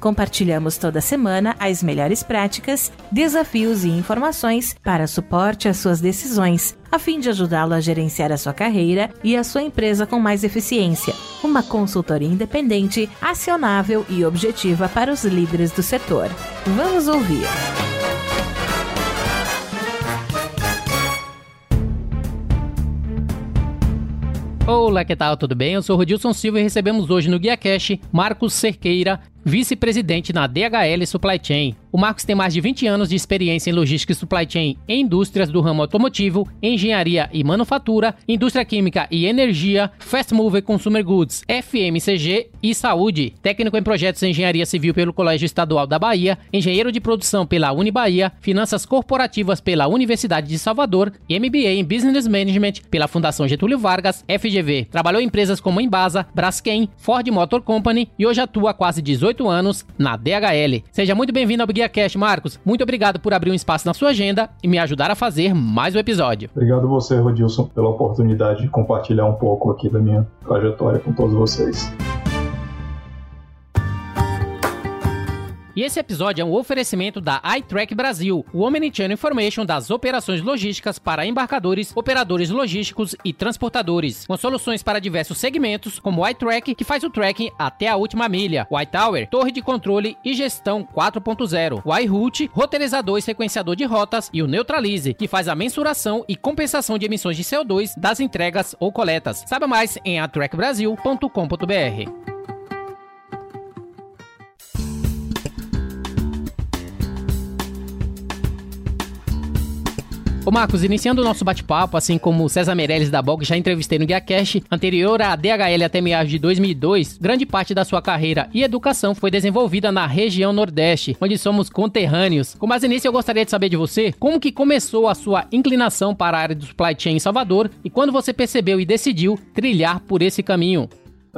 Compartilhamos toda semana as melhores práticas, desafios e informações para suporte às suas decisões, a fim de ajudá-lo a gerenciar a sua carreira e a sua empresa com mais eficiência. Uma consultoria independente, acionável e objetiva para os líderes do setor. Vamos ouvir. Olá, que tal? Tudo bem? Eu sou Rodilson Silva e recebemos hoje no Guia Cash Marcos Cerqueira, vice-presidente na DHL Supply Chain. O Marcos tem mais de 20 anos de experiência em logística e supply chain em indústrias do ramo automotivo, engenharia e manufatura, indústria química e energia, fast mover consumer goods, FMCG e saúde. Técnico em projetos em engenharia civil pelo Colégio Estadual da Bahia, engenheiro de produção pela Unibahia, finanças corporativas pela Universidade de Salvador e MBA em Business Management pela Fundação Getúlio Vargas, FGV. Trabalhou em empresas como Embasa, Braskem, Ford Motor Company e hoje atua há quase 18 18 anos na DHL. Seja muito bem-vindo ao Guia Cash, Marcos. Muito obrigado por abrir um espaço na sua agenda e me ajudar a fazer mais um episódio. Obrigado você, Rodilson, pela oportunidade de compartilhar um pouco aqui da minha trajetória com todos vocês. E esse episódio é um oferecimento da iTrack Brasil, o Omnichannel Information das operações logísticas para embarcadores, operadores logísticos e transportadores, com soluções para diversos segmentos, como o iTrack, que faz o tracking até a última milha, o iTower, torre de controle e gestão 4.0, o iRoute, roteirizador e sequenciador de rotas, e o Neutralize, que faz a mensuração e compensação de emissões de CO2 das entregas ou coletas. Saiba mais em atrackbrasil.com.br. Ô Marcos, iniciando o nosso bate-papo, assim como César Meirelles da Bog já entrevistei no Guia Cash, anterior à DHL até meados de 2002, grande parte da sua carreira e educação foi desenvolvida na região Nordeste, onde somos conterrâneos. Com base nisso, eu gostaria de saber de você como que começou a sua inclinação para a área do supply chain em Salvador e quando você percebeu e decidiu trilhar por esse caminho.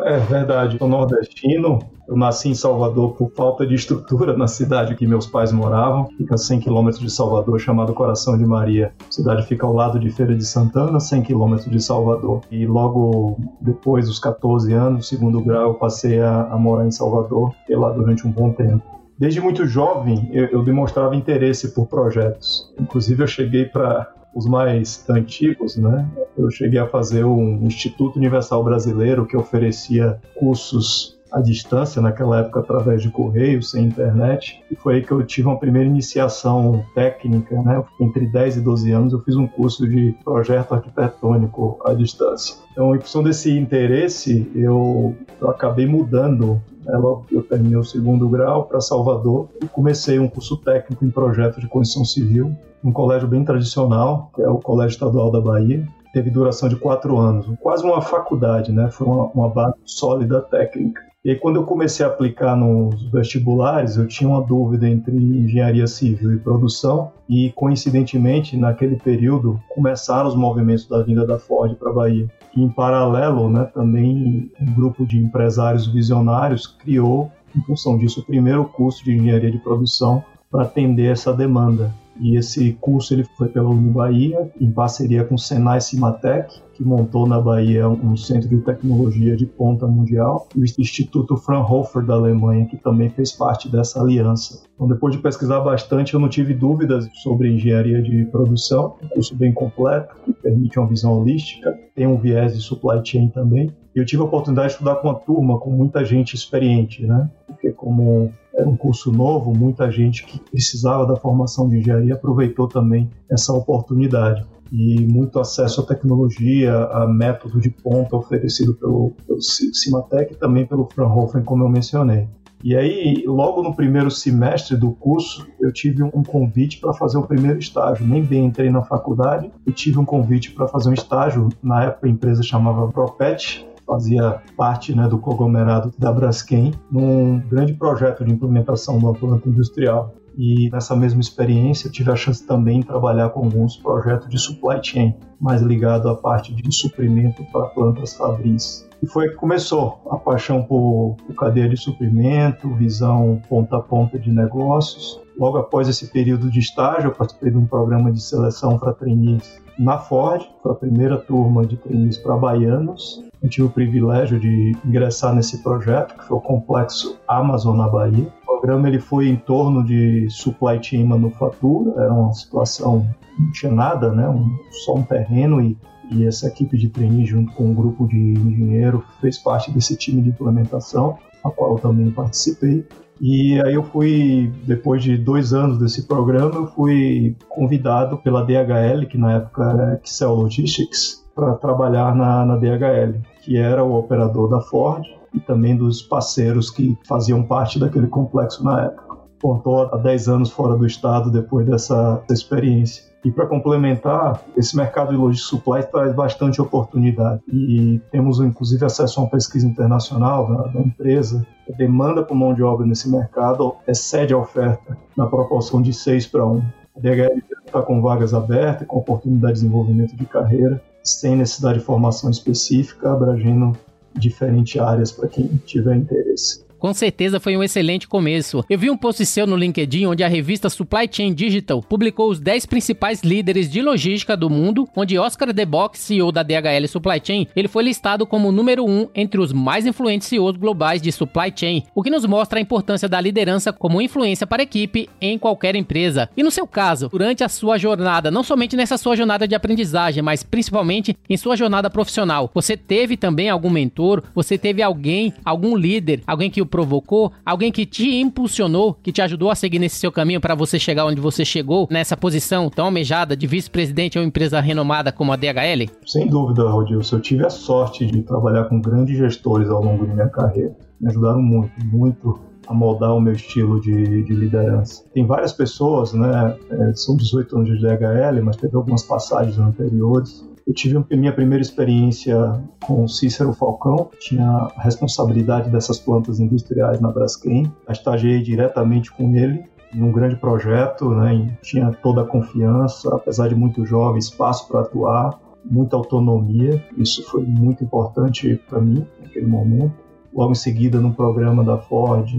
É verdade, sou nordestino, eu nasci em Salvador por falta de estrutura na cidade que meus pais moravam. Fica a 100 quilômetros de Salvador, chamado Coração de Maria. A cidade fica ao lado de Feira de Santana, 100 quilômetros de Salvador. E logo depois dos 14 anos, segundo grau, eu passei a, a morar em Salvador, fiquei lá durante um bom tempo. Desde muito jovem, eu, eu demonstrava interesse por projetos. Inclusive, eu cheguei para os mais antigos, né? Eu cheguei a fazer um Instituto Universal Brasileiro que oferecia cursos à distância, naquela época através de correio, sem internet, e foi aí que eu tive uma primeira iniciação técnica, né? Entre 10 e 12 anos eu fiz um curso de projeto arquitetônico à distância. Então, em função desse interesse, eu, eu acabei mudando né? Logo que eu terminei o segundo grau para Salvador e comecei um curso técnico em projeto de construção civil, um colégio bem tradicional, que é o Colégio Estadual da Bahia, teve duração de quatro anos, quase uma faculdade, né? Foi uma, uma base sólida técnica. E aí, quando eu comecei a aplicar nos vestibulares, eu tinha uma dúvida entre engenharia civil e produção, e coincidentemente, naquele período, começaram os movimentos da vinda da Ford para a Bahia. E, em paralelo, né, também um grupo de empresários visionários criou, em função disso, o primeiro curso de engenharia de produção para atender essa demanda. E esse curso ele foi pela Bahia em parceria com o Senai Cimatec, que montou na Bahia um centro de tecnologia de ponta mundial, e o Instituto Fraunhofer da Alemanha, que também fez parte dessa aliança. Então, depois de pesquisar bastante, eu não tive dúvidas sobre engenharia de produção, um curso bem completo, que permite uma visão holística, tem um viés de supply chain também. Eu tive a oportunidade de estudar com uma turma com muita gente experiente, né? Porque como era um curso novo, muita gente que precisava da formação de engenharia aproveitou também essa oportunidade e muito acesso à tecnologia, a método de ponta oferecido pelo, pelo Cimatec e também pelo Fraunhofer, como eu mencionei. E aí, logo no primeiro semestre do curso, eu tive um convite para fazer o primeiro estágio. Nem bem entrei na faculdade e tive um convite para fazer um estágio. Na época, a empresa chamava Propet, fazia parte né, do conglomerado da Braskem, num grande projeto de implementação da planta industrial. E nessa mesma experiência, tive a chance também de trabalhar com alguns projetos de supply chain, mais ligado à parte de suprimento para plantas fabris. E foi que começou a paixão por, por cadeia de suprimento, visão ponta a ponta de negócios. Logo após esse período de estágio, eu participei de um programa de seleção para trainees na Ford, foi a primeira turma de trainees para baianos. Eu tive o privilégio de ingressar nesse projeto, que foi o Complexo Amazon na Bahia. O programa ele foi em torno de supply chain manufatura, era uma situação, não tinha nada, né? Um, só um terreno e e essa equipe de trainee, junto com um grupo de engenheiro, fez parte desse time de implementação, a qual eu também participei. E aí eu fui, depois de dois anos desse programa, eu fui convidado pela DHL, que na época era Excel Logistics, para trabalhar na, na DHL, que era o operador da Ford e também dos parceiros que faziam parte daquele complexo na época. Pontou há 10 anos fora do estado depois dessa experiência. E para complementar, esse mercado de logística supply traz bastante oportunidade. E temos, inclusive, acesso a uma pesquisa internacional da, da empresa. A demanda por mão de obra nesse mercado excede a oferta na proporção de 6 para 1. A DHL está com vagas abertas, com oportunidade de desenvolvimento de carreira, sem necessidade de formação específica, abrangendo diferentes áreas para quem tiver interesse. Com certeza foi um excelente começo. Eu vi um post seu no LinkedIn onde a revista Supply Chain Digital publicou os 10 principais líderes de logística do mundo, onde Oscar DeBock, CEO da DHL Supply Chain, ele foi listado como o número 1 um entre os mais influentes CEOs globais de supply chain, o que nos mostra a importância da liderança como influência para a equipe em qualquer empresa. E no seu caso, durante a sua jornada, não somente nessa sua jornada de aprendizagem, mas principalmente em sua jornada profissional, você teve também algum mentor, você teve alguém, algum líder, alguém que o provocou, alguém que te impulsionou, que te ajudou a seguir nesse seu caminho para você chegar onde você chegou, nessa posição tão almejada de vice-presidente de uma empresa renomada como a DHL? Sem dúvida, Rodilson. Eu tive a sorte de trabalhar com grandes gestores ao longo da minha carreira. Me ajudaram muito, muito a moldar o meu estilo de, de, liderança. Tem várias pessoas, né? É, são 18 anos de DHL, mas teve algumas passagens anteriores eu tive minha primeira experiência com Cícero Falcão, tinha a responsabilidade dessas plantas industriais na Braskem. Estagiei diretamente com ele em um grande projeto, né, tinha toda a confiança, apesar de muito jovem, espaço para atuar, muita autonomia. Isso foi muito importante para mim naquele momento. Logo em seguida, num programa da Ford,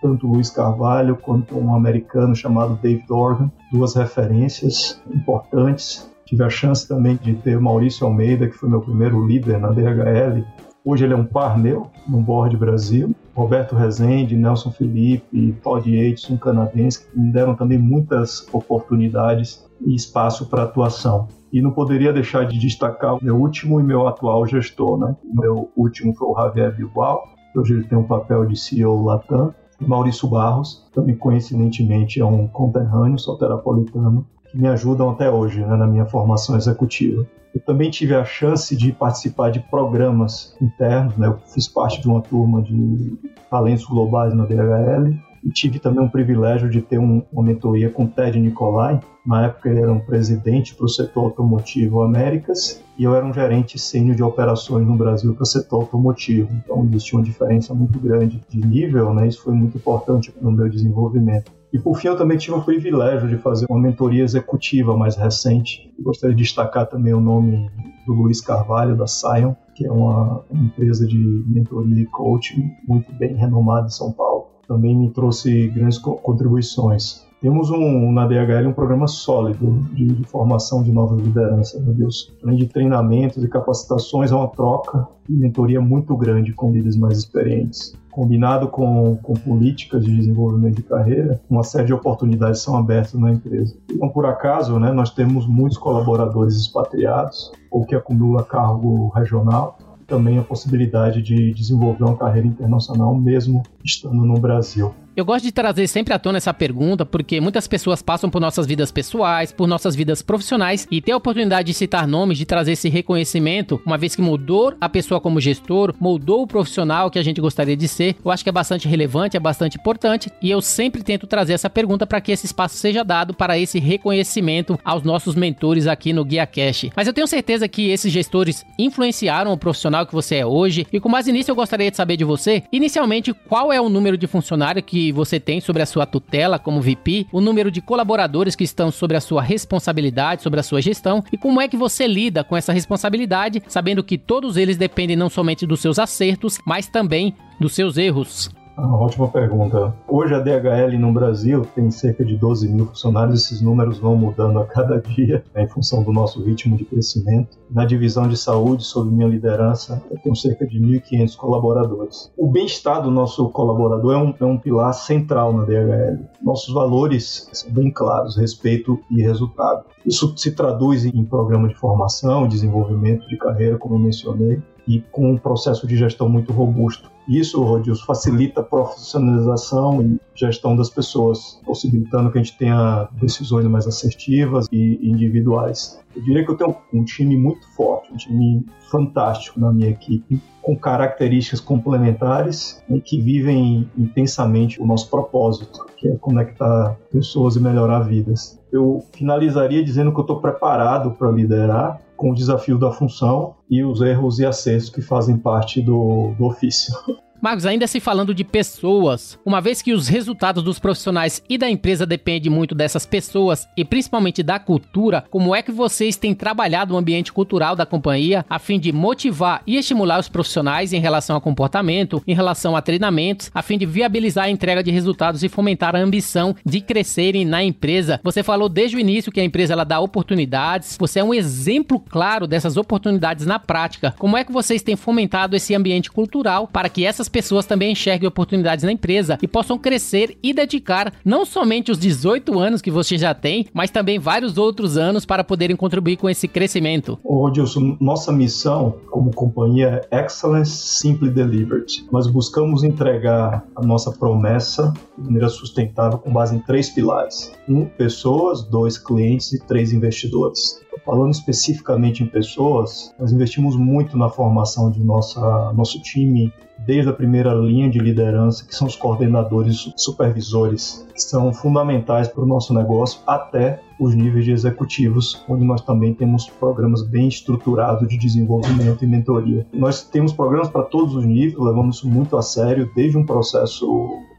tanto Luiz Carvalho quanto um americano chamado Dave Dorgan, duas referências importantes Tive a chance também de ter Maurício Almeida, que foi meu primeiro líder na DHL. Hoje ele é um par meu no Board Brasil. Roberto Rezende, Nelson Felipe, Todd Yates, um canadense, que me deram também muitas oportunidades e espaço para atuação. E não poderia deixar de destacar o meu último e meu atual gestor. Né? O meu último foi o Javier Bilbao, hoje ele tem um papel de CEO Latam. Maurício Barros, também coincidentemente é um conterrâneo solterapolitano, me ajudam até hoje né, na minha formação executiva. Eu também tive a chance de participar de programas internos, né? eu fiz parte de uma turma de talentos globais na DHL e tive também um privilégio de ter um, uma mentoria com Ted Nicolai. Na época ele era um presidente para o setor automotivo Américas e eu era um gerente sênior de operações no Brasil para o setor automotivo. Então existia uma diferença muito grande de nível, né? isso foi muito importante no meu desenvolvimento. E por fim, eu também tive o privilégio de fazer uma mentoria executiva mais recente. Eu gostaria de destacar também o nome do Luiz Carvalho, da Sion, que é uma empresa de mentoria e coaching muito bem renomada em São Paulo. Também me trouxe grandes contribuições. Temos um, na DHL um programa sólido de, de formação de novas lideranças, meu Deus. Além de treinamentos e capacitações, é uma troca e mentoria muito grande com líderes mais experientes combinado com, com políticas de desenvolvimento de carreira, uma série de oportunidades são abertas na empresa. Então, por acaso, né, nós temos muitos colaboradores expatriados ou que acumula cargo regional, também a possibilidade de desenvolver uma carreira internacional mesmo estando no Brasil. Eu gosto de trazer sempre à tona essa pergunta porque muitas pessoas passam por nossas vidas pessoais, por nossas vidas profissionais e ter a oportunidade de citar nomes, de trazer esse reconhecimento, uma vez que mudou a pessoa como gestor, moldou o profissional que a gente gostaria de ser, eu acho que é bastante relevante, é bastante importante e eu sempre tento trazer essa pergunta para que esse espaço seja dado para esse reconhecimento aos nossos mentores aqui no Guia Cash. Mas eu tenho certeza que esses gestores influenciaram o profissional que você é hoje e com mais início eu gostaria de saber de você, inicialmente, qual é o número de funcionário que que você tem sobre a sua tutela como VP, o número de colaboradores que estão sobre a sua responsabilidade, sobre a sua gestão e como é que você lida com essa responsabilidade, sabendo que todos eles dependem não somente dos seus acertos, mas também dos seus erros. Uma ótima pergunta. Hoje a DHL no Brasil tem cerca de 12 mil funcionários, esses números vão mudando a cada dia né, em função do nosso ritmo de crescimento. Na divisão de saúde, sob minha liderança, eu tenho cerca de 1.500 colaboradores. O bem-estar do nosso colaborador é um, é um pilar central na DHL. Nossos valores são bem claros, respeito e resultado. Isso se traduz em programa de formação, desenvolvimento de carreira, como eu mencionei, e com um processo de gestão muito robusto. Isso, Rodilson, facilita a profissionalização e gestão das pessoas, possibilitando que a gente tenha decisões mais assertivas e individuais. Eu diria que eu tenho um time muito forte, um time fantástico na minha equipe, com características complementares e que vivem intensamente o nosso propósito, que é conectar pessoas e melhorar vidas. Eu finalizaria dizendo que eu estou preparado para liderar com o desafio da função e os erros e acertos que fazem parte do, do ofício. Marcos, ainda se falando de pessoas, uma vez que os resultados dos profissionais e da empresa dependem muito dessas pessoas e principalmente da cultura, como é que vocês têm trabalhado o ambiente cultural da companhia a fim de motivar e estimular os profissionais em relação a comportamento, em relação a treinamentos, a fim de viabilizar a entrega de resultados e fomentar a ambição de crescerem na empresa? Você falou desde o início que a empresa ela dá oportunidades, você é um exemplo claro dessas oportunidades na prática. Como é que vocês têm fomentado esse ambiente cultural para que essas pessoas também enxerguem oportunidades na empresa e possam crescer e dedicar não somente os 18 anos que você já tem, mas também vários outros anos para poderem contribuir com esse crescimento. Ô, Dilson, nossa missão como companhia é Excellence Simply Delivered. Nós buscamos entregar a nossa promessa de maneira sustentável com base em três pilares: um, pessoas, dois, clientes e três, investidores. Falando especificamente em pessoas, nós investimos muito na formação de nossa, nosso time desde a primeira linha de liderança, que são os coordenadores supervisores, que são fundamentais para o nosso negócio, até os níveis de executivos, onde nós também temos programas bem estruturados de desenvolvimento e mentoria. Nós temos programas para todos os níveis, levamos isso muito a sério, desde um processo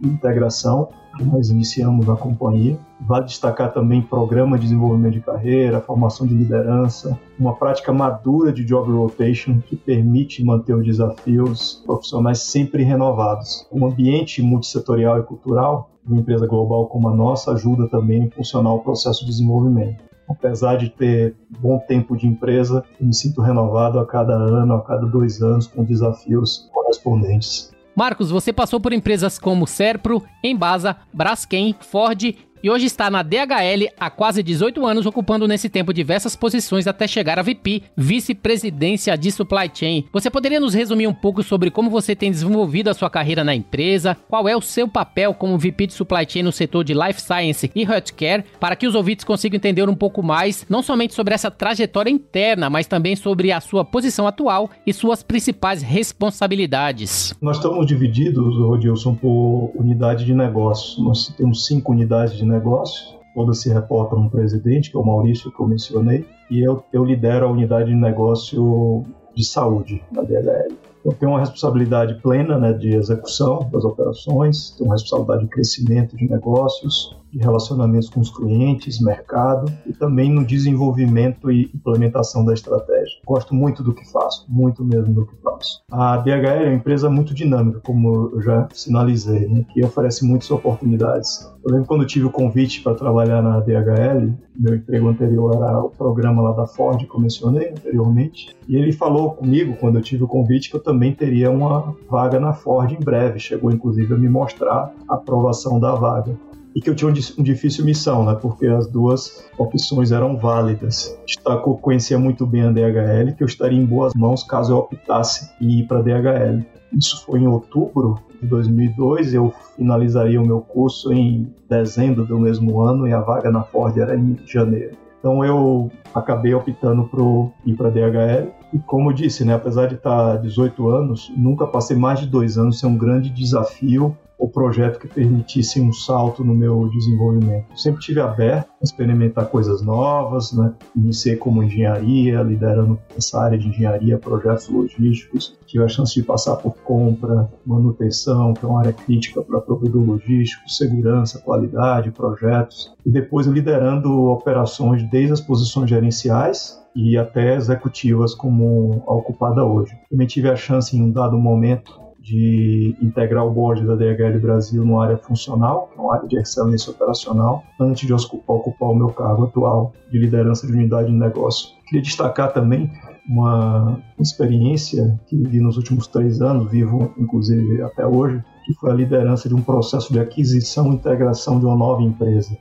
de integração nós iniciamos na companhia. Vale destacar também programa de desenvolvimento de carreira, formação de liderança, uma prática madura de job rotation que permite manter os desafios profissionais sempre renovados. Um ambiente multissetorial e cultural uma empresa global como a nossa ajuda também a funcionar o processo de desenvolvimento. Apesar de ter bom tempo de empresa, me sinto renovado a cada ano, a cada dois anos, com desafios correspondentes. Marcos, você passou por empresas como Serpro, Embasa, Braskem, Ford e hoje está na DHL há quase 18 anos, ocupando nesse tempo diversas posições até chegar a VP, vice-presidência de supply chain. Você poderia nos resumir um pouco sobre como você tem desenvolvido a sua carreira na empresa, qual é o seu papel como VP de supply chain no setor de life science e healthcare, para que os ouvintes consigam entender um pouco mais, não somente sobre essa trajetória interna, mas também sobre a sua posição atual e suas principais responsabilidades. Nós estamos divididos, Rodilson, por unidade de negócio. Nós temos cinco unidades de negócios, todas se reportam um presidente, que é o Maurício, que eu mencionei, e eu, eu lidero a unidade de negócio de saúde da DHL. Eu tenho uma responsabilidade plena né, de execução das operações, tenho uma responsabilidade de crescimento de negócios, de relacionamentos com os clientes, mercado e também no desenvolvimento e implementação da estratégia. Gosto muito do que faço, muito mesmo do que faço. A DHL é uma empresa muito dinâmica, como eu já sinalizei, né, que oferece muitas oportunidades. Eu lembro quando tive o convite para trabalhar na DHL, meu emprego anterior era o programa lá da Ford, que eu mencionei anteriormente, e ele falou comigo, quando eu tive o convite, que eu também teria uma vaga na Ford em breve. Chegou inclusive a me mostrar a aprovação da vaga e que eu tinha uma difícil missão, né? Porque as duas opções eram válidas. Destacou que conhecia muito bem a DHL, que eu estaria em boas mãos caso eu optasse em ir para a DHL. Isso foi em outubro de 2002, eu finalizaria o meu curso em dezembro do mesmo ano e a vaga na Ford era em janeiro. Então eu acabei optando por ir para a DHL. E como eu disse, né, apesar de estar 18 anos, nunca passei mais de dois anos sem um grande desafio ou projeto que permitisse um salto no meu desenvolvimento. Sempre tive aberto a experimentar coisas novas, né? Iniciei como engenharia, liderando essa área de engenharia, projetos logísticos. Tive a chance de passar por compra, manutenção, que é uma área crítica para provedor logístico, segurança, qualidade, projetos. E depois liderando operações desde as posições gerenciais e até executivas como a ocupada hoje. Também tive a chance em um dado momento de integrar o board da DHL Brasil numa área funcional, uma área de excelência operacional, antes de ocupar o meu cargo atual de liderança de unidade de negócio. Queria destacar também uma experiência que vivi nos últimos três anos, vivo inclusive até hoje, que foi a liderança de um processo de aquisição e integração de uma nova empresa.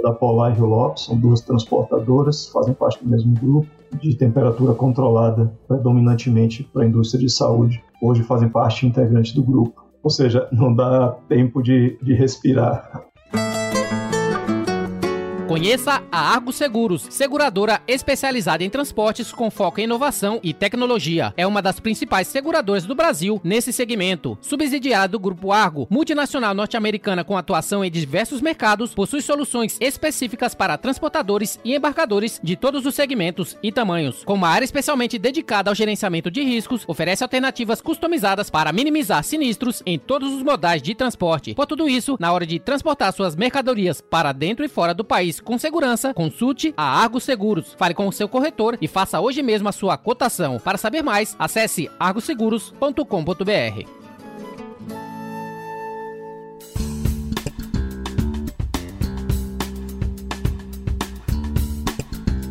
Da Polar e Rio Lopes, são duas transportadoras, fazem parte do mesmo grupo, de temperatura controlada, predominantemente para a indústria de saúde hoje fazem parte integrante do grupo. Ou seja, não dá tempo de, de respirar. Conheça a Argo Seguros, seguradora especializada em transportes com foco em inovação e tecnologia. É uma das principais seguradoras do Brasil nesse segmento. Subsidiada do Grupo Argo, multinacional norte-americana com atuação em diversos mercados, possui soluções específicas para transportadores e embarcadores de todos os segmentos e tamanhos. Com uma área especialmente dedicada ao gerenciamento de riscos, oferece alternativas customizadas para minimizar sinistros em todos os modais de transporte. Por tudo isso, na hora de transportar suas mercadorias para dentro e fora do país com segurança, consulte a Argos Seguros. Fale com o seu corretor e faça hoje mesmo a sua cotação. Para saber mais, acesse argoseguros.com.br.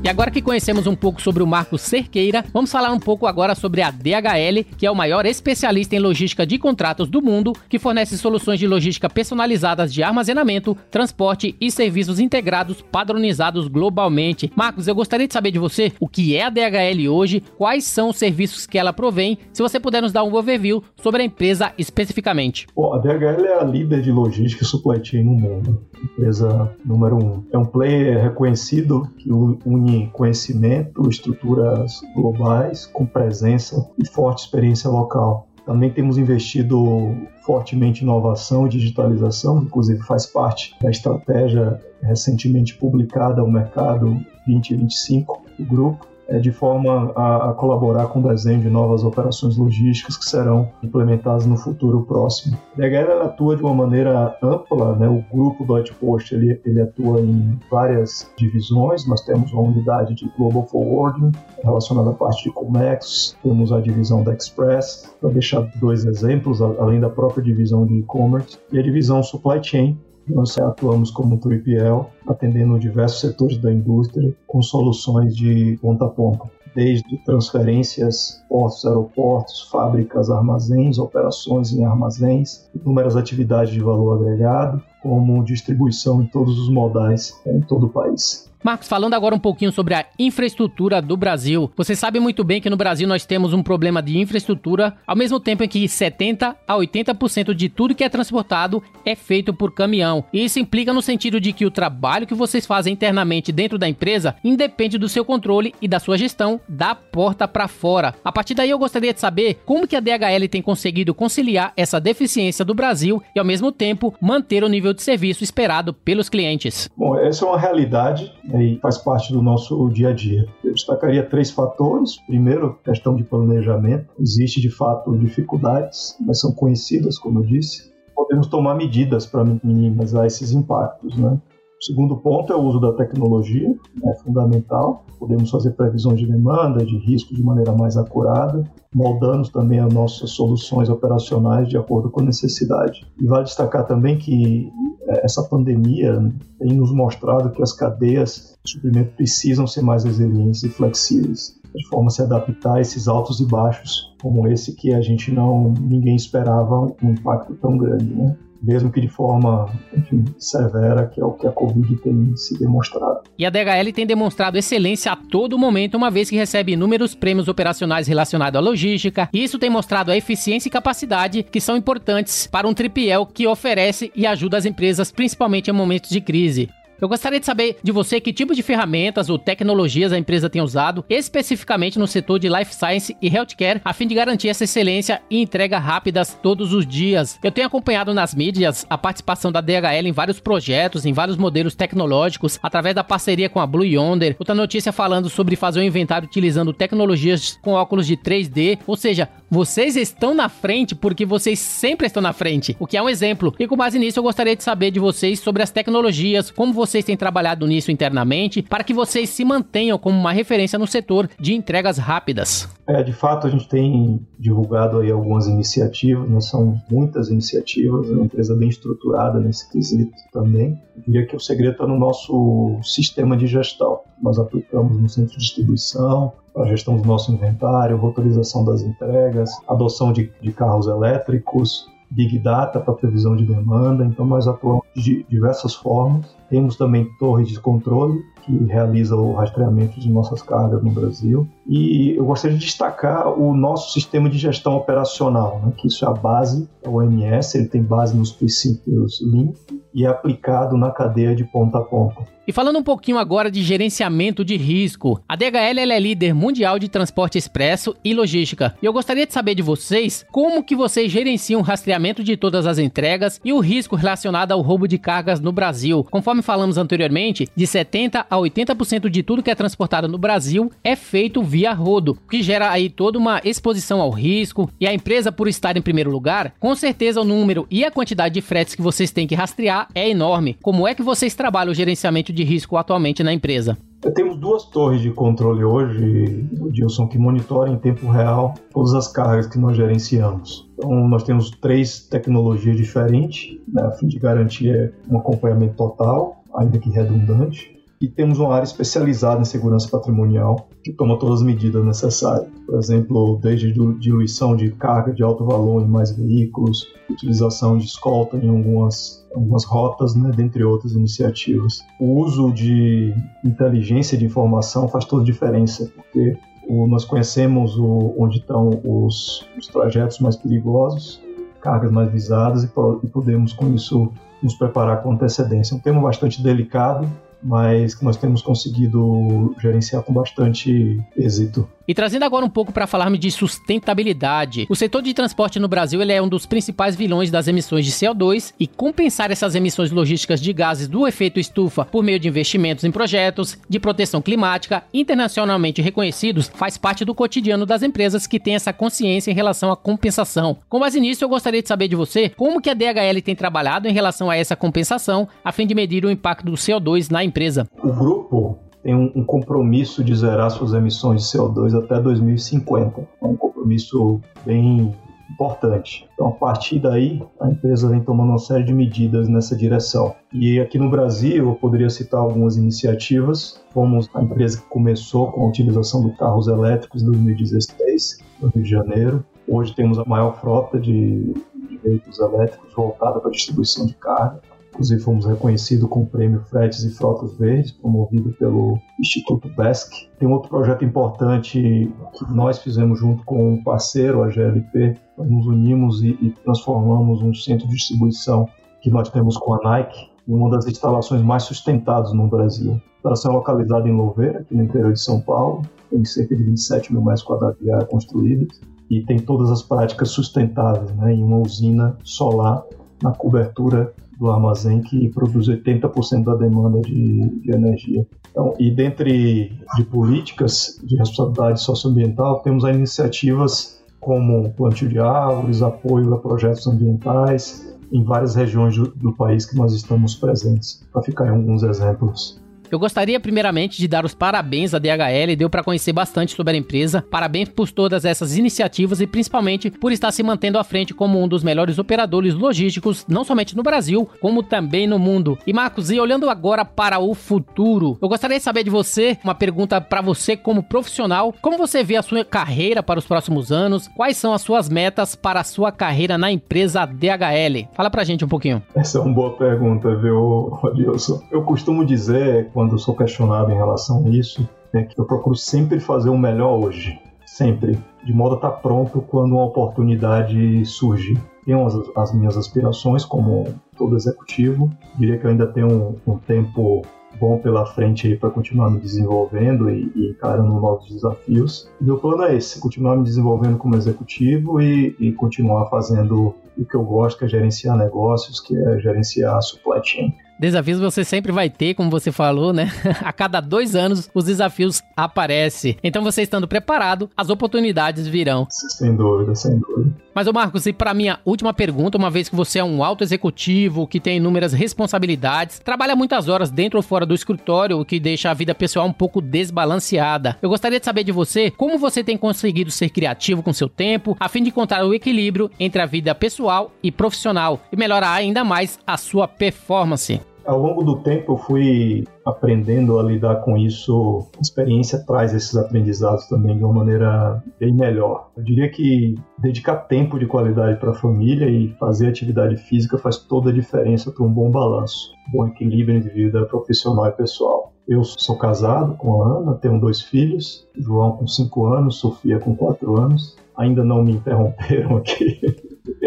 E agora que conhecemos um pouco sobre o Marco Cerqueira, vamos falar um pouco agora sobre a DHL, que é o maior especialista em logística de contratos do mundo, que fornece soluções de logística personalizadas de armazenamento, transporte e serviços integrados padronizados globalmente. Marcos, eu gostaria de saber de você o que é a DHL hoje, quais são os serviços que ela provém, se você puder nos dar um overview sobre a empresa especificamente. Bom, a DHL é a líder de logística e supply chain no mundo, empresa número um. É um player reconhecido que une conhecimento, estruturas globais com presença e forte experiência local. Também temos investido fortemente em inovação e digitalização, inclusive faz parte da estratégia recentemente publicada ao mercado 2025 do grupo de forma a, a, colaborar com o desenho de novas operações logísticas que serão implementadas no futuro próximo. A DHL atua de uma maneira ampla, né? o grupo Deutsche Post ele, ele atua em várias divisões, nós temos uma unidade de Global Forwarding relacionada à parte de Comex, temos a divisão da Express, para deixar dois exemplos, além da própria divisão de e-commerce, e a divisão Supply Chain, nós atuamos como 3PL, atendendo diversos setores da indústria com soluções de ponta a ponta, desde transferências, portos, aeroportos, fábricas, armazéns, operações em armazéns, inúmeras atividades de valor agregado, como distribuição em todos os modais em todo o país. Marcos, falando agora um pouquinho sobre a infraestrutura do Brasil. Você sabe muito bem que no Brasil nós temos um problema de infraestrutura, ao mesmo tempo em que 70 a 80% de tudo que é transportado é feito por caminhão. E isso implica no sentido de que o trabalho que vocês fazem internamente dentro da empresa independe do seu controle e da sua gestão da porta para fora. A partir daí eu gostaria de saber como que a DHL tem conseguido conciliar essa deficiência do Brasil e ao mesmo tempo manter o nível de serviço esperado pelos clientes. Bom, essa é uma realidade e faz parte do nosso dia a dia. Eu destacaria três fatores. Primeiro, questão de planejamento. Existe de fato dificuldades, mas são conhecidas, como eu disse. Podemos tomar medidas para minimizar esses impactos, né? O segundo ponto é o uso da tecnologia, é fundamental. Podemos fazer previsões de demanda, de risco de maneira mais acurada, moldando também as nossas soluções operacionais de acordo com a necessidade. E vale destacar também que é, essa pandemia tem nos mostrado que as cadeias de suprimento precisam ser mais resilientes e flexíveis, de forma a se adaptar a esses altos e baixos como esse que a gente não ninguém esperava um impacto tão grande, né? Mesmo que de forma enfim, severa, que é o que a Covid tem se demonstrado. E a DHL tem demonstrado excelência a todo momento, uma vez que recebe inúmeros prêmios operacionais relacionados à logística, e isso tem mostrado a eficiência e capacidade que são importantes para um tripiel que oferece e ajuda as empresas, principalmente em momentos de crise. Eu gostaria de saber de você que tipo de ferramentas ou tecnologias a empresa tem usado, especificamente no setor de Life Science e Healthcare, a fim de garantir essa excelência e entrega rápidas todos os dias. Eu tenho acompanhado nas mídias a participação da DHL em vários projetos, em vários modelos tecnológicos, através da parceria com a Blue Yonder. Outra notícia falando sobre fazer o um inventário utilizando tecnologias com óculos de 3D, ou seja, vocês estão na frente porque vocês sempre estão na frente, o que é um exemplo. E com base nisso, eu gostaria de saber de vocês sobre as tecnologias, como vocês têm trabalhado nisso internamente, para que vocês se mantenham como uma referência no setor de entregas rápidas. É, de fato, a gente tem divulgado aí algumas iniciativas, né? são muitas iniciativas, é uma empresa bem estruturada nesse quesito também. Eu diria que o segredo está no nosso sistema de gestão. Nós aplicamos no centro de distribuição, a gestão do nosso inventário, rotorização das entregas, adoção de, de carros elétricos, Big Data para previsão de demanda, então nós atuamos de diversas formas. Temos também torres de controle que realiza o rastreamento de nossas cargas no Brasil. E eu gostaria de destacar o nosso sistema de gestão operacional, né, que isso é a base, é o OMS, ele tem base nos princípios Lean e é aplicado na cadeia de ponta a ponta. E falando um pouquinho agora de gerenciamento de risco, a DHL é líder mundial de transporte expresso e logística. E eu gostaria de saber de vocês como que vocês gerenciam o rastreamento de todas as entregas e o risco relacionado ao roubo de cargas no Brasil. Conforme falamos anteriormente, de 70 a 80% de tudo que é transportado no Brasil é feito via rodo, o que gera aí toda uma exposição ao risco. E a empresa, por estar em primeiro lugar, com certeza o número e a quantidade de fretes que vocês têm que rastrear é enorme. Como é que vocês trabalham o gerenciamento de risco atualmente na empresa? Temos duas torres de controle hoje, Dilson, que monitoram em tempo real todas as cargas que nós gerenciamos. Então, nós temos três tecnologias diferentes, né, a fim de garantir um acompanhamento total, ainda que redundante e temos uma área especializada em segurança patrimonial que toma todas as medidas necessárias. Por exemplo, desde diluição de carga de alto valor em mais veículos, utilização de escolta em algumas, algumas rotas, né, dentre outras iniciativas. O uso de inteligência de informação faz toda a diferença, porque nós conhecemos o, onde estão os, os trajetos mais perigosos, cargas mais visadas e, e podemos com isso nos preparar com antecedência. É um tema bastante delicado, mas que nós temos conseguido gerenciar com bastante êxito. E trazendo agora um pouco para falarmos de sustentabilidade. O setor de transporte no Brasil ele é um dos principais vilões das emissões de CO2 e compensar essas emissões logísticas de gases do efeito estufa por meio de investimentos em projetos de proteção climática internacionalmente reconhecidos faz parte do cotidiano das empresas que têm essa consciência em relação à compensação. Com base nisso, eu gostaria de saber de você como que a DHL tem trabalhado em relação a essa compensação a fim de medir o impacto do CO2 na empresa. O grupo tem um, compromisso de zerar suas emissões de CO2 até 2050. É um compromisso bem importante. Então, a partir daí, a empresa vem tomando uma série de medidas nessa direção. E aqui no Brasil, eu poderia citar algumas iniciativas. Fomos a empresa que começou com a utilização de carros elétricos em 2016, no Rio de Janeiro. Hoje temos a maior frota de, de veículos elétricos voltada para a distribuição de carga. Inclusive fomos reconhecidos com o prêmio Fretes e Frotas Verdes, promovido pelo Instituto BESC. Tem outro projeto importante que nós fizemos junto com um parceiro, a GLP. Nós nos unimos e, e transformamos um centro de distribuição que nós temos com a Nike em uma das instalações mais sustentadas no Brasil. A instalação é localizada em Louveira, aqui no interior de São Paulo. Tem cerca de 27 mil metros quadrados de área construídos e tem todas as práticas sustentáveis, né, em uma usina solar na cobertura do armazém que produz 80% da demanda de, de, energia. Então, e dentre de políticas de responsabilidade socioambiental, temos as iniciativas como plantio de árvores, apoio a projetos ambientais em várias regiões do, do país que nós estamos presentes, para ficar em alguns exemplos. Eu gostaria primeiramente de dar os parabéns à DHL, deu para conhecer bastante sobre a empresa. Parabéns por todas essas iniciativas e principalmente por estar se mantendo à frente como um dos melhores operadores logísticos, não somente no Brasil, como também no mundo. E Marcos, e olhando agora para o futuro, eu gostaria de saber de você, uma pergunta para você como profissional, como você vê a sua carreira para os próximos anos? Quais são as suas metas para a sua carreira na empresa DHL? Fala pra gente um pouquinho. Essa é uma boa pergunta, viu, Adilson? Eu costumo dizer quando eu sou questionado em relação a isso, é que eu procuro sempre fazer o melhor hoje. Sempre. De modo a estar pronto quando uma oportunidade surge. tenho as, as minhas aspirações como todo executivo. Diria que eu ainda tenho um, um tempo bom pela frente para continuar me desenvolvendo e, e encarando novos desafios. Meu plano é esse: continuar me desenvolvendo como executivo e, e continuar fazendo o que eu gosto, que é gerenciar negócios, que é gerenciar supply chain. Desafios você sempre vai ter, como você falou, né? A cada dois anos os desafios aparecem. Então você estando preparado, as oportunidades virão. Sem dúvida, sem dúvida. Mas, ô Marcos, e para minha última pergunta, uma vez que você é um alto executivo, que tem inúmeras responsabilidades, trabalha muitas horas dentro ou fora do escritório, o que deixa a vida pessoal um pouco desbalanceada. Eu gostaria de saber de você como você tem conseguido ser criativo com seu tempo, a fim de encontrar o equilíbrio entre a vida pessoal e profissional e melhorar ainda mais a sua performance ao longo do tempo eu fui aprendendo a lidar com isso. A experiência traz esses aprendizados também de uma maneira bem melhor. Eu diria que dedicar tempo de qualidade para a família e fazer atividade física faz toda a diferença para um bom balanço, um bom equilíbrio entre vida profissional e pessoal. Eu sou casado com a Ana, tenho dois filhos, João com 5 anos, Sofia com 4 anos. Ainda não me interromperam aqui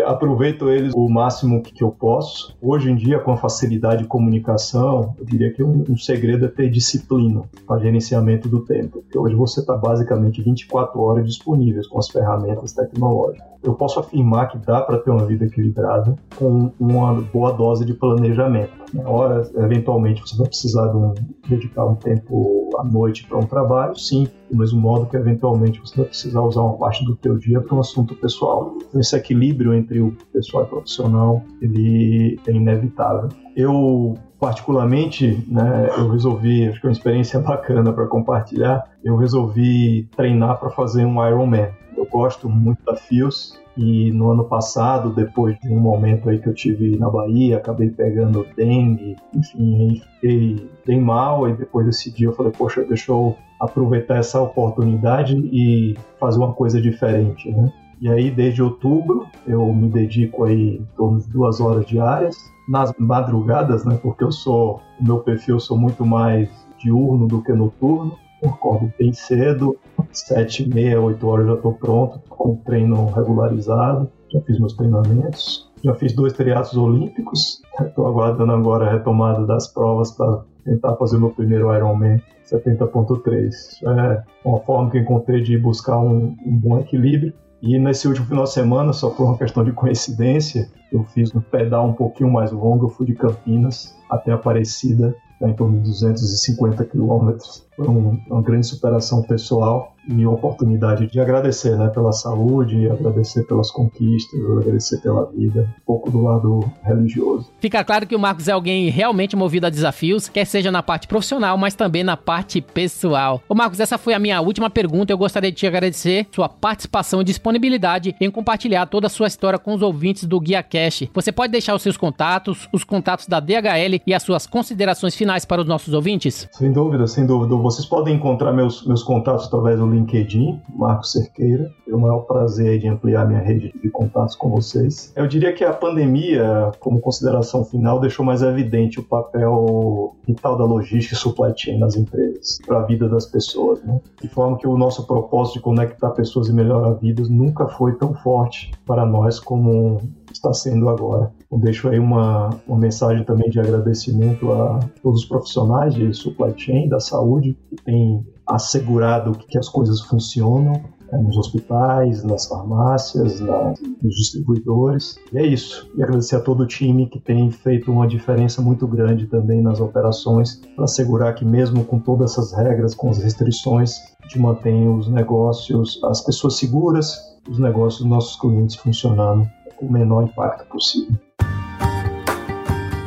aproveito eles o máximo que eu posso. Hoje em dia, com a facilidade de comunicação, eu diria que um, um segredo é ter disciplina para gerenciamento do tempo. Porque hoje você está basicamente 24 horas disponíveis com as ferramentas tecnológicas. Eu posso afirmar que dá para ter uma vida equilibrada com uma boa dose de planejamento. Na hora, eventualmente, você vai precisar de um, dedicar um tempo à noite para um trabalho, sim, do mesmo modo que eventualmente você vai precisar usar uma parte do teu dia para um assunto pessoal. Esse equilíbrio entre o pessoal e o profissional, ele é inevitável. Eu particularmente, né, eu resolvi, acho que é uma experiência bacana para compartilhar, eu resolvi treinar para fazer um Ironman. Gosto muito de desafios e no ano passado, depois de um momento aí que eu tive na Bahia, acabei pegando dengue, enfim, fiquei bem mal e depois desse dia eu falei, poxa, deixa eu aproveitar essa oportunidade e fazer uma coisa diferente, né? E aí, desde outubro, eu me dedico aí em torno de duas horas diárias, nas madrugadas, né? Porque eu sou, o meu perfil, eu sou muito mais diurno do que noturno. Eu acordo bem cedo, sete meia, oito horas já estou pronto, com treino regularizado. Já fiz meus treinamentos, já fiz dois triatos olímpicos. Estou aguardando agora a retomada das provas para tentar fazer meu primeiro Ironman 70.3. É uma forma que encontrei de buscar um, um bom equilíbrio. E nesse último final de semana, só por uma questão de coincidência, eu fiz um pedal um pouquinho mais longo. Eu fui de Campinas até Aparecida, tá em torno de 250 quilômetros. Foi um, uma grande superação pessoal e oportunidade de agradecer né, pela saúde, agradecer pelas conquistas, agradecer pela vida, um pouco do lado religioso. Fica claro que o Marcos é alguém realmente movido a desafios, quer seja na parte profissional, mas também na parte pessoal. Ô Marcos, essa foi a minha última pergunta. Eu gostaria de te agradecer sua participação e disponibilidade em compartilhar toda a sua história com os ouvintes do Guia Cash. Você pode deixar os seus contatos, os contatos da DHL e as suas considerações finais para os nossos ouvintes? Sem dúvida, sem dúvida. Vocês podem encontrar meus, meus contatos através do LinkedIn, Marcos Cerqueira. É o maior prazer de ampliar minha rede de contatos com vocês. Eu diria que a pandemia, como consideração final, deixou mais evidente o papel vital da logística e supply chain nas empresas, para a vida das pessoas. Né? De forma que o nosso propósito de conectar pessoas e melhorar vidas nunca foi tão forte para nós como está sendo agora. Eu deixo aí uma, uma mensagem também de agradecimento a todos os profissionais de supply chain, da saúde, que têm assegurado que as coisas funcionam é, nos hospitais, nas farmácias, nas, nos distribuidores. E é isso. E agradecer a todo o time que tem feito uma diferença muito grande também nas operações para assegurar que mesmo com todas essas regras, com as restrições, a gente mantém os negócios, as pessoas seguras, os negócios dos nossos clientes funcionando com o menor impacto possível.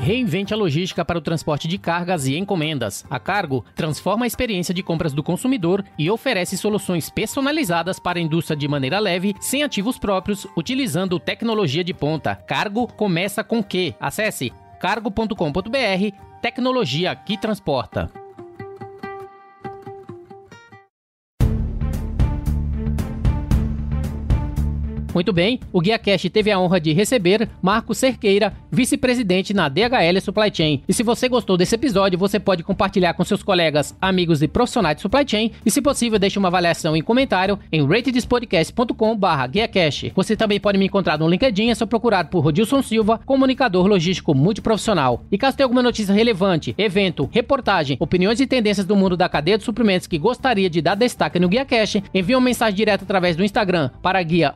Reinvente a logística para o transporte de cargas e encomendas. A Cargo transforma a experiência de compras do consumidor e oferece soluções personalizadas para a indústria de maneira leve, sem ativos próprios, utilizando tecnologia de ponta. Cargo começa com Q. Acesse cargo.com.br, tecnologia que transporta. Muito bem, o GuiaCast teve a honra de receber Marco Cerqueira, vice-presidente na DHL Supply Chain. E se você gostou desse episódio, você pode compartilhar com seus colegas, amigos e profissionais de supply chain e, se possível, deixe uma avaliação e comentário em ratedespodcast.com/guiacast. Você também pode me encontrar no LinkedIn, é só procurar por Rodilson Silva, comunicador logístico multiprofissional. E caso tenha alguma notícia relevante, evento, reportagem, opiniões e tendências do mundo da cadeia de suprimentos que gostaria de dar destaque no GuiaCast, envie uma mensagem direta através do Instagram para guia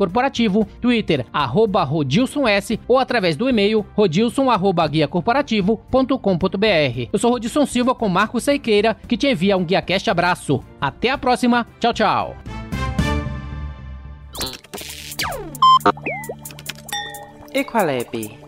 corporativo, Twitter arroba Rodilson S ou através do e-mail rodilson arroba guiacorporativo.com.br. Eu sou Rodilson Silva com Marcos Seiqueira, que te envia um GuiaCast abraço. Até a próxima, tchau, tchau. Equalab